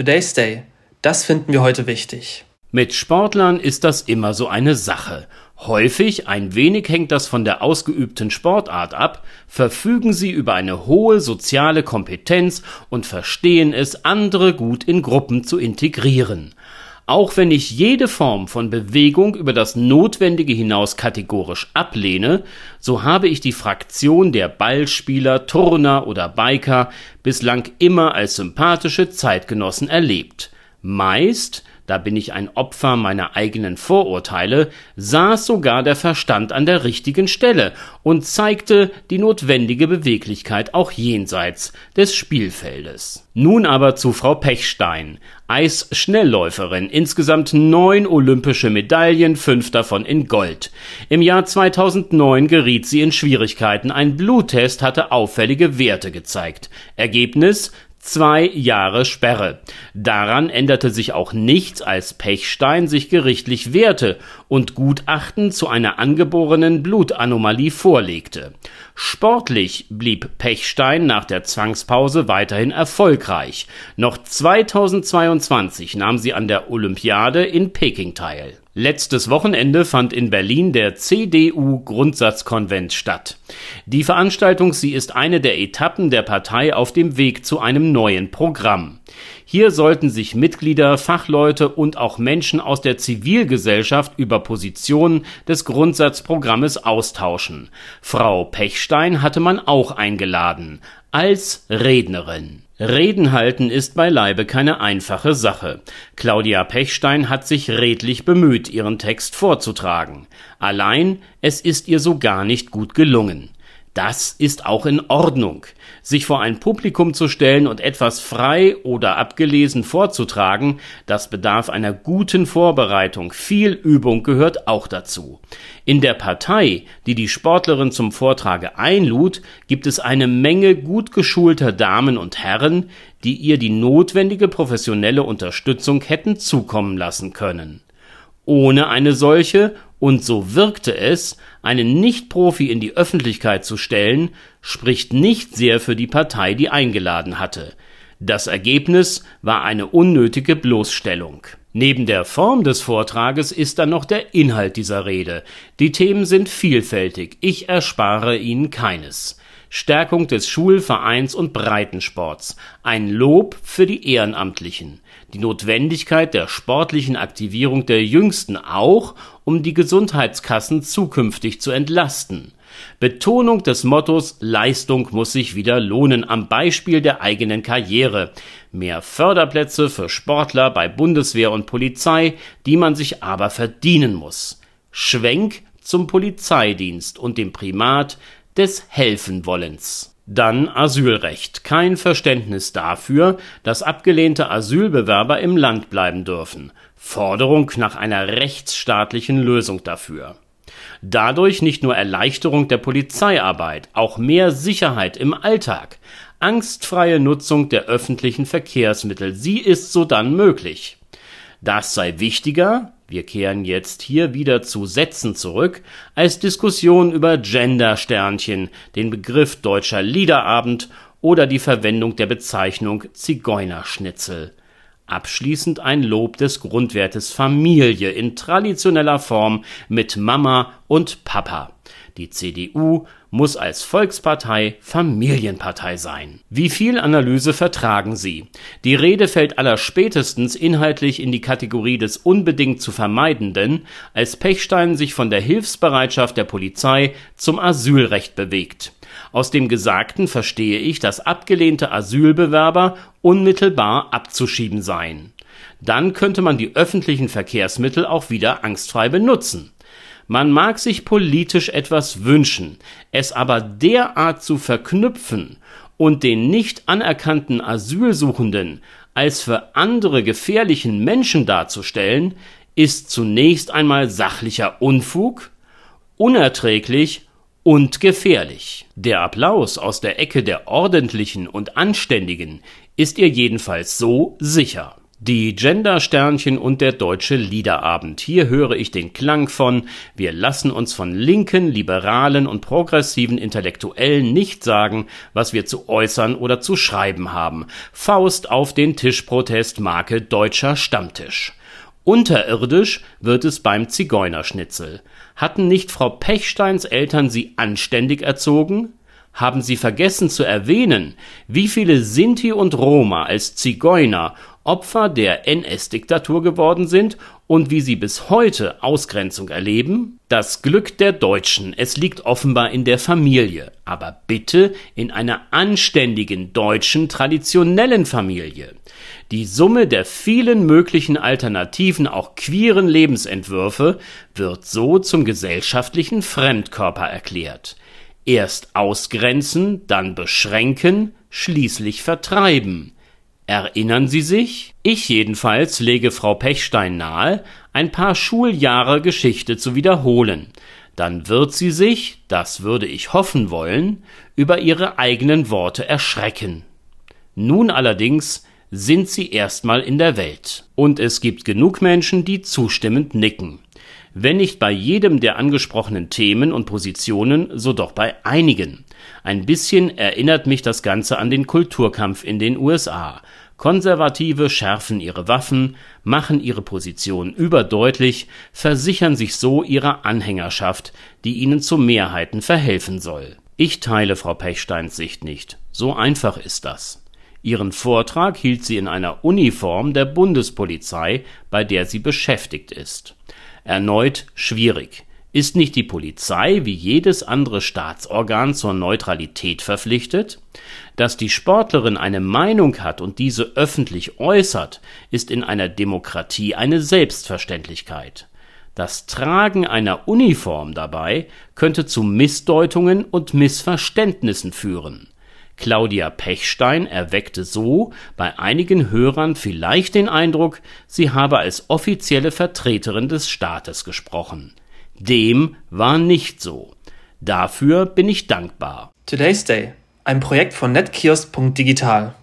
Today's Day. Das finden wir heute wichtig. Mit Sportlern ist das immer so eine Sache. Häufig, ein wenig hängt das von der ausgeübten Sportart ab, verfügen sie über eine hohe soziale Kompetenz und verstehen es, andere gut in Gruppen zu integrieren. Auch wenn ich jede Form von Bewegung über das Notwendige hinaus kategorisch ablehne, so habe ich die Fraktion der Ballspieler, Turner oder Biker bislang immer als sympathische Zeitgenossen erlebt. Meist da bin ich ein Opfer meiner eigenen Vorurteile, saß sogar der Verstand an der richtigen Stelle und zeigte die notwendige Beweglichkeit auch jenseits des Spielfeldes. Nun aber zu Frau Pechstein, Eisschnellläuferin, insgesamt neun olympische Medaillen, fünf davon in Gold. Im Jahr 2009 geriet sie in Schwierigkeiten, ein Bluttest hatte auffällige Werte gezeigt. Ergebnis zwei Jahre Sperre. Daran änderte sich auch nichts, als Pechstein sich gerichtlich wehrte und Gutachten zu einer angeborenen Blutanomalie vorlegte. Sportlich blieb Pechstein nach der Zwangspause weiterhin erfolgreich. Noch 2022 nahm sie an der Olympiade in Peking teil. Letztes Wochenende fand in Berlin der CDU-Grundsatzkonvent statt. Die Veranstaltung, sie ist eine der Etappen der Partei auf dem Weg zu einem neuen Programm. Hier sollten sich Mitglieder, Fachleute und auch Menschen aus der Zivilgesellschaft über Positionen des Grundsatzprogrammes austauschen. Frau Pechstein hatte man auch eingeladen als Rednerin. Reden halten ist beileibe keine einfache Sache. Claudia Pechstein hat sich redlich bemüht, ihren Text vorzutragen. Allein, es ist ihr so gar nicht gut gelungen. Das ist auch in Ordnung. Sich vor ein Publikum zu stellen und etwas frei oder abgelesen vorzutragen, das bedarf einer guten Vorbereitung. Viel Übung gehört auch dazu. In der Partei, die die Sportlerin zum Vortrage einlud, gibt es eine Menge gut geschulter Damen und Herren, die ihr die notwendige professionelle Unterstützung hätten zukommen lassen können. Ohne eine solche und so wirkte es, einen Nicht-Profi in die Öffentlichkeit zu stellen, spricht nicht sehr für die Partei, die eingeladen hatte. Das Ergebnis war eine unnötige Bloßstellung. Neben der Form des Vortrages ist dann noch der Inhalt dieser Rede. Die Themen sind vielfältig, ich erspare Ihnen keines. Stärkung des Schul-, Vereins- und Breitensports, ein Lob für die Ehrenamtlichen, die Notwendigkeit der sportlichen Aktivierung der Jüngsten auch, um die Gesundheitskassen zukünftig zu entlasten. Betonung des Mottos Leistung muss sich wieder lohnen am Beispiel der eigenen Karriere. Mehr Förderplätze für Sportler bei Bundeswehr und Polizei, die man sich aber verdienen muss. Schwenk zum Polizeidienst und dem Primat des Helfenwollens. Dann Asylrecht. Kein Verständnis dafür, dass abgelehnte Asylbewerber im Land bleiben dürfen. Forderung nach einer rechtsstaatlichen Lösung dafür. Dadurch nicht nur Erleichterung der Polizeiarbeit, auch mehr Sicherheit im Alltag. Angstfreie Nutzung der öffentlichen Verkehrsmittel. Sie ist sodann möglich. Das sei wichtiger, wir kehren jetzt hier wieder zu Sätzen zurück, als Diskussion über Gender-Sternchen, den Begriff deutscher Liederabend oder die Verwendung der Bezeichnung Zigeunerschnitzel. Abschließend ein Lob des Grundwertes Familie in traditioneller Form mit Mama und Papa. Die CDU muss als Volkspartei Familienpartei sein. Wie viel Analyse vertragen Sie? Die Rede fällt allerspätestens inhaltlich in die Kategorie des unbedingt zu vermeidenden, als Pechstein sich von der Hilfsbereitschaft der Polizei zum Asylrecht bewegt. Aus dem Gesagten verstehe ich, dass abgelehnte Asylbewerber unmittelbar abzuschieben seien. Dann könnte man die öffentlichen Verkehrsmittel auch wieder angstfrei benutzen. Man mag sich politisch etwas wünschen, es aber derart zu verknüpfen und den nicht anerkannten Asylsuchenden als für andere gefährlichen Menschen darzustellen, ist zunächst einmal sachlicher Unfug, unerträglich und gefährlich. Der Applaus aus der Ecke der Ordentlichen und Anständigen ist ihr jedenfalls so sicher. Die Gender-Sternchen und der Deutsche Liederabend. Hier höre ich den Klang von Wir lassen uns von linken, liberalen und progressiven Intellektuellen nicht sagen, was wir zu äußern oder zu schreiben haben. Faust auf den Tischprotest Marke Deutscher Stammtisch. Unterirdisch wird es beim Zigeunerschnitzel. Hatten nicht Frau Pechsteins Eltern sie anständig erzogen? Haben sie vergessen zu erwähnen, wie viele Sinti und Roma als Zigeuner Opfer der NS-Diktatur geworden sind und wie sie bis heute Ausgrenzung erleben? Das Glück der Deutschen, es liegt offenbar in der Familie, aber bitte in einer anständigen deutschen traditionellen Familie. Die Summe der vielen möglichen alternativen, auch queeren Lebensentwürfe wird so zum gesellschaftlichen Fremdkörper erklärt. Erst ausgrenzen, dann beschränken, schließlich vertreiben. Erinnern Sie sich? Ich jedenfalls lege Frau Pechstein nahe, ein paar Schuljahre Geschichte zu wiederholen. Dann wird sie sich, das würde ich hoffen wollen, über ihre eigenen Worte erschrecken. Nun allerdings sind sie erstmal in der Welt. Und es gibt genug Menschen, die zustimmend nicken. Wenn nicht bei jedem der angesprochenen Themen und Positionen, so doch bei einigen. Ein bisschen erinnert mich das Ganze an den Kulturkampf in den USA. Konservative schärfen ihre Waffen, machen ihre Position überdeutlich, versichern sich so ihrer Anhängerschaft, die ihnen zu Mehrheiten verhelfen soll. Ich teile Frau Pechsteins Sicht nicht. So einfach ist das. Ihren Vortrag hielt sie in einer Uniform der Bundespolizei, bei der sie beschäftigt ist. Erneut schwierig. Ist nicht die Polizei wie jedes andere Staatsorgan zur Neutralität verpflichtet? Dass die Sportlerin eine Meinung hat und diese öffentlich äußert, ist in einer Demokratie eine Selbstverständlichkeit. Das Tragen einer Uniform dabei könnte zu Missdeutungen und Missverständnissen führen. Claudia Pechstein erweckte so bei einigen Hörern vielleicht den Eindruck, sie habe als offizielle Vertreterin des Staates gesprochen. Dem war nicht so. Dafür bin ich dankbar. Today's Day, ein Projekt von netkiosk.digital.